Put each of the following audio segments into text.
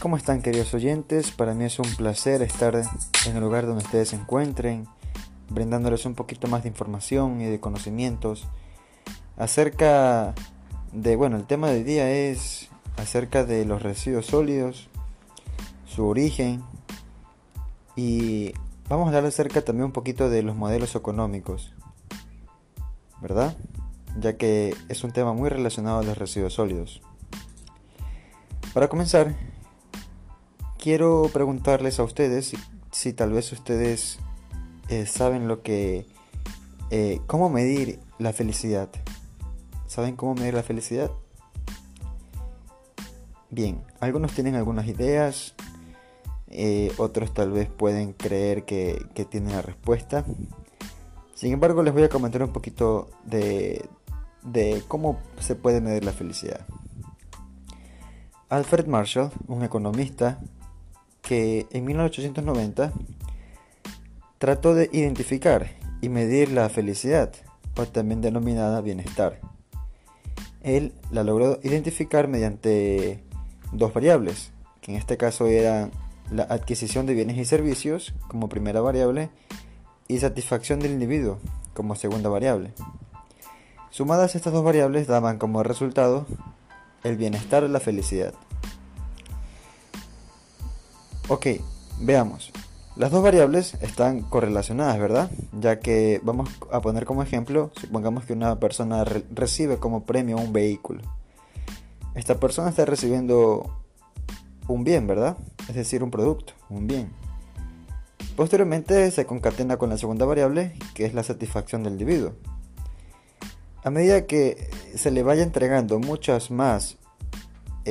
¿Cómo están queridos oyentes? Para mí es un placer estar en el lugar donde ustedes se encuentren, brindándoles un poquito más de información y de conocimientos acerca de, bueno, el tema del día es acerca de los residuos sólidos, su origen y vamos a hablar acerca también un poquito de los modelos económicos, ¿verdad? Ya que es un tema muy relacionado a los residuos sólidos. Para comenzar, quiero preguntarles a ustedes si, tal vez ustedes eh, saben lo que... Eh, ¿Cómo medir la felicidad? ¿Saben cómo medir la felicidad? Bien, algunos tienen algunas ideas, eh, otros tal vez pueden creer que, que, tienen la respuesta. Sin embargo, les voy a comentar un poquito de, de cómo se puede medir la felicidad. Alfred Marshall, un economista que en 1890 trató de identificar y medir la felicidad, o también denominada bienestar. Él la logró identificar mediante dos variables, que en este caso eran la adquisición de bienes y servicios como primera variable y satisfacción del individuo como segunda variable. Sumadas estas dos variables daban como resultado el bienestar o la felicidad. Ok, veamos. Las dos variables están correlacionadas, ¿verdad? Ya que vamos a poner como ejemplo, supongamos que una persona recibe como premio un vehículo. Esta persona está recibiendo un bien, ¿verdad? Es decir, un producto, un bien. Posteriormente se concatena con la segunda variable, que es la satisfacción del individuo. A medida que se le vaya entregando muchas más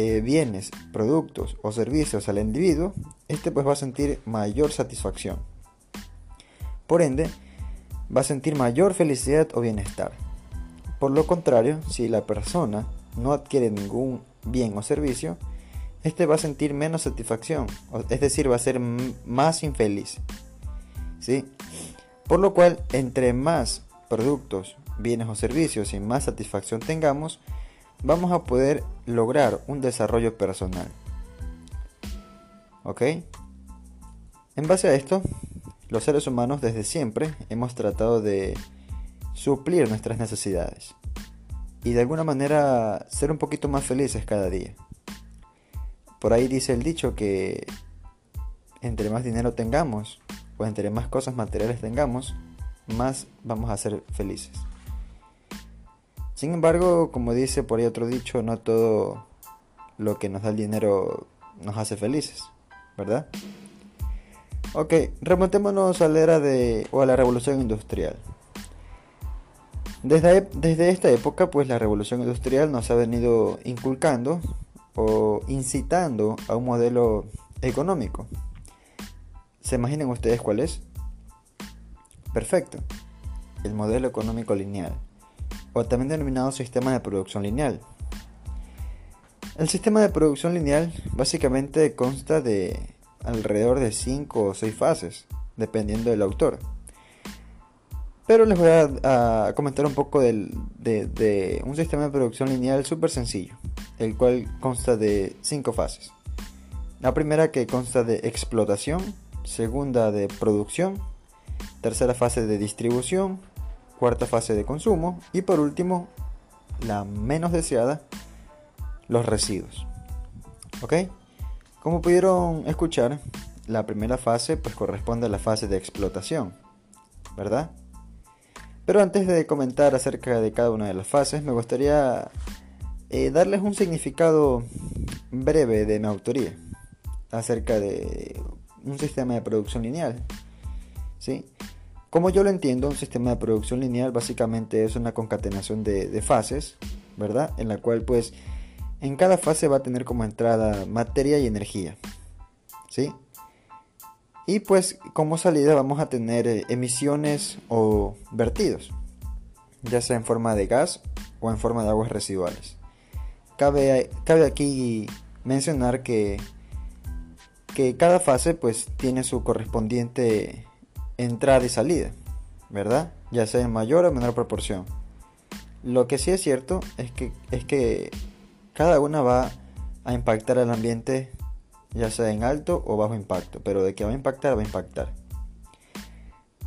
eh, bienes, productos o servicios al individuo, este pues va a sentir mayor satisfacción. Por ende, va a sentir mayor felicidad o bienestar. Por lo contrario, si la persona no adquiere ningún bien o servicio, este va a sentir menos satisfacción, es decir, va a ser más infeliz. ¿Sí? Por lo cual, entre más productos, bienes o servicios y más satisfacción tengamos, vamos a poder lograr un desarrollo personal. ¿Ok? En base a esto, los seres humanos desde siempre hemos tratado de suplir nuestras necesidades y de alguna manera ser un poquito más felices cada día. Por ahí dice el dicho que entre más dinero tengamos o entre más cosas materiales tengamos, más vamos a ser felices. Sin embargo, como dice por ahí otro dicho, no todo lo que nos da el dinero nos hace felices, ¿verdad? Ok, remontémonos a la era de o a la revolución industrial. Desde, desde esta época, pues la revolución industrial nos ha venido inculcando o incitando a un modelo económico. ¿Se imaginan ustedes cuál es? Perfecto, el modelo económico lineal o también denominado sistema de producción lineal. El sistema de producción lineal básicamente consta de alrededor de 5 o 6 fases, dependiendo del autor. Pero les voy a, comentar un poco de, un sistema de producción lineal súper sencillo, el cual consta de 5 fases. La primera que consta de explotación, segunda de producción, tercera fase de distribución, cuarta fase de consumo y por último, la menos deseada, los residuos. ¿Ok? Como pudieron escuchar, la primera fase pues corresponde a la fase de explotación, ¿verdad? Pero antes de comentar acerca de cada una de las fases, me gustaría eh, darles un significado breve de mi autoría acerca de un sistema de producción lineal. ¿sí? Como yo lo entiendo, un sistema de producción lineal básicamente es una concatenación de, fases, ¿verdad? En la cual pues en cada fase va a tener como entrada materia y energía, ¿sí? Y pues como salida vamos a tener eh, emisiones o vertidos, ya sea en forma de gas o en forma de aguas residuales. Cabe, cabe aquí mencionar que, que cada fase pues tiene su correspondiente entrada y salida, ¿verdad? Ya sea en mayor o menor proporción. Lo que sí es cierto es que, es que cada una va a impactar al ambiente ya sea en alto o bajo impacto, pero de que va a impactar, va a impactar.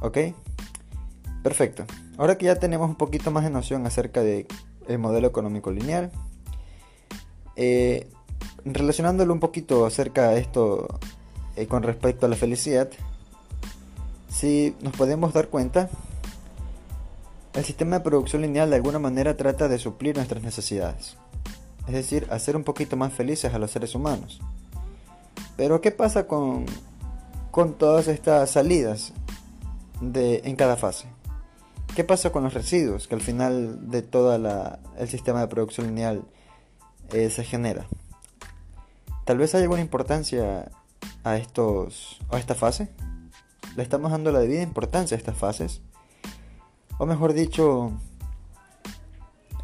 ¿Ok? Perfecto. Ahora que ya tenemos un poquito más de noción acerca del modelo económico lineal, eh, relacionándolo un poquito acerca de esto eh, con respecto a la felicidad, si nos podemos dar cuenta, el sistema de producción lineal de alguna manera trata de suplir nuestras necesidades, es decir, hacer un poquito más felices a los seres humanos. Pero ¿qué pasa con, con todas estas salidas de, en cada fase? ¿Qué pasa con los residuos que al final de todo el sistema de producción lineal eh, se genera? Tal vez haya alguna importancia a, estos, a esta fase. Le estamos dando la debida importancia a estas fases. O mejor dicho,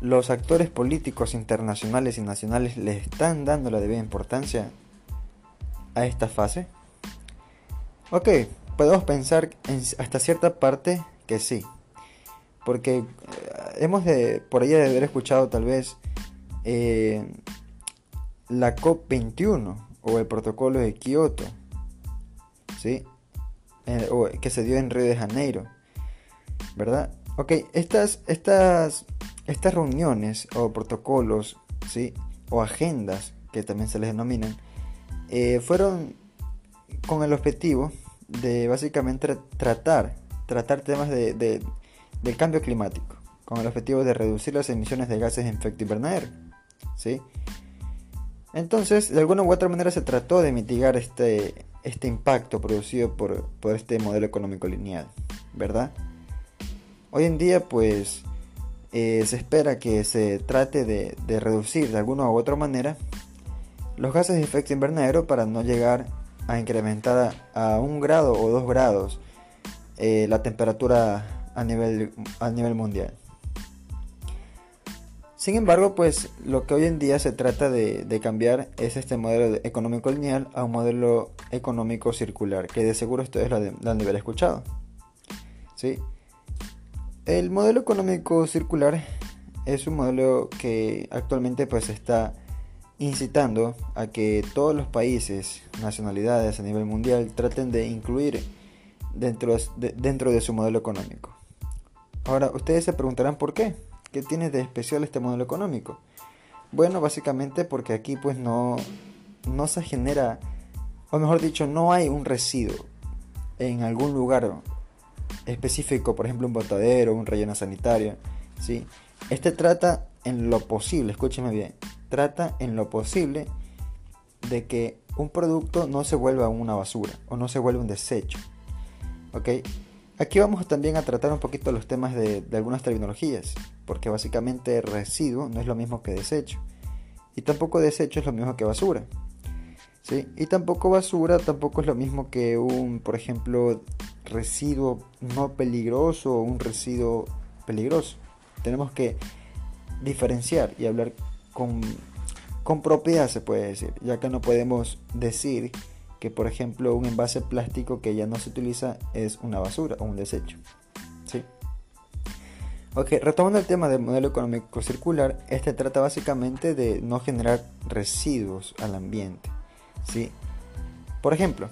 los actores políticos internacionales y nacionales le están dando la debida importancia a esta fase. Ok, podemos pensar hasta cierta parte que sí porque eh, hemos de, por ahí de haber escuchado tal vez eh, la COP21 o el protocolo de Kioto, ¿sí? Eh, que se dio en Río de Janeiro, ¿verdad? Ok, estas, estas, estas reuniones o protocolos, ¿sí? O agendas, que también se les denominan, fueron con el objetivo de básicamente tratar, tratar temas de, del cambio climático, con el objetivo de reducir las emisiones de gases de efecto invernadero. ¿sí? Entonces, de alguna u otra manera se trató de mitigar este, este impacto producido por, este modelo económico lineal, ¿verdad? Hoy en día, pues, eh, se espera que se trate de, reducir de alguna u otra manera los gases de efecto invernadero para no llegar a incrementar a un grado o dos grados eh, la temperatura a nivel, a nivel mundial. Sin embargo, pues lo que hoy en día se trata de, cambiar es este modelo económico lineal a un modelo económico circular, que de seguro ustedes lo, han de escuchado. ¿Sí? El modelo económico circular es un modelo que actualmente pues está incitando a que todos los países, nacionalidades a nivel mundial traten de incluir dentro de su modelo económico. Ahora, ustedes se preguntarán por qué. ¿Qué tiene de especial este modelo económico? Bueno, básicamente porque aquí pues no, no se genera, o mejor dicho, no hay un residuo en algún lugar específico, por ejemplo un botadero, un relleno sanitario. ¿sí? Este trata en lo posible, escúcheme bien, trata en lo posible de que un producto no se vuelva una basura o no se vuelva un desecho. ¿Ok? Aquí vamos también a tratar un poquito los temas de, algunas terminologías, porque básicamente residuo no es lo mismo que desecho, y tampoco desecho es lo mismo que basura. ¿sí? Y tampoco basura tampoco es lo mismo que un, por ejemplo, residuo no peligroso o un residuo peligroso. Tenemos que diferenciar y hablar con, con propiedad, se puede decir, ya que no podemos decir que por ejemplo un envase plástico que ya no se utiliza es una basura o un desecho. ¿sí? Ok, retomando el tema del modelo económico circular, este trata básicamente de no generar residuos al ambiente. ¿sí? Por ejemplo,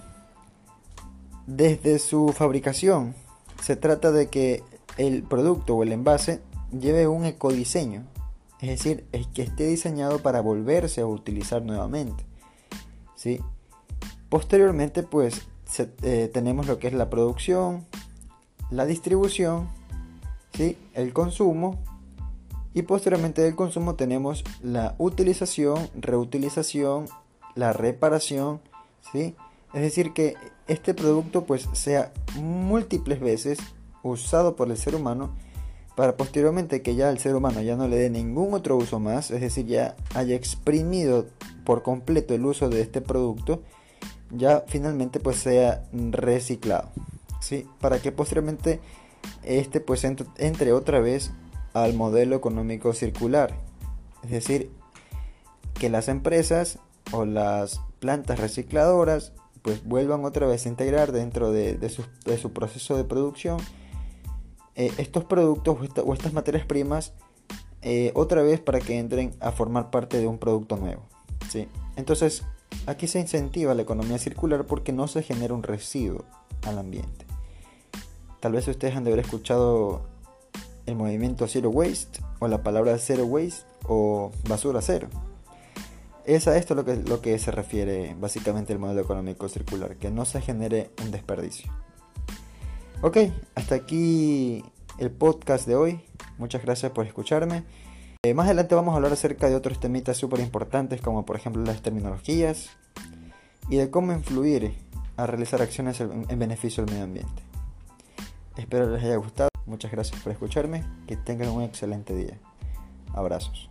desde su fabricación se trata de que el producto o el envase lleve un ecodiseño, es decir, es que esté diseñado para volverse a utilizar nuevamente. ¿sí? Posteriormente, pues eh, tenemos lo que es la producción, la distribución, ¿sí? el consumo y posteriormente del consumo tenemos la utilización, reutilización, la reparación, ¿sí? Es decir, que este producto pues sea múltiples veces usado por el ser humano para posteriormente que ya el ser humano ya no le dé ningún otro uso más, es decir, ya haya exprimido por completo el uso de este producto ya finalmente pues sea reciclado ¿sí? para que posteriormente este pues entre, otra vez al modelo económico circular es decir que las empresas o las plantas recicladoras pues vuelvan otra vez a integrar dentro de, su, proceso de producción eh, estos productos o, estas materias primas eh, otra vez para que entren a formar parte de un producto nuevo ¿sí? entonces Aquí se incentiva la economía circular porque no se genera un residuo al ambiente. Tal vez ustedes han de haber escuchado el movimiento Zero Waste o la palabra Zero Waste o basura cero. Es a esto lo que, lo que se refiere básicamente el modelo económico circular, que no se genere un desperdicio. Ok, hasta aquí el podcast de hoy. Muchas gracias por escucharme. Eh, más adelante vamos a hablar acerca de otros temitas súper importantes como por ejemplo las terminologías y de cómo influir a realizar acciones en beneficio del medio ambiente. Espero les haya gustado. Muchas gracias por escucharme. Que tengan un excelente día. Abrazos.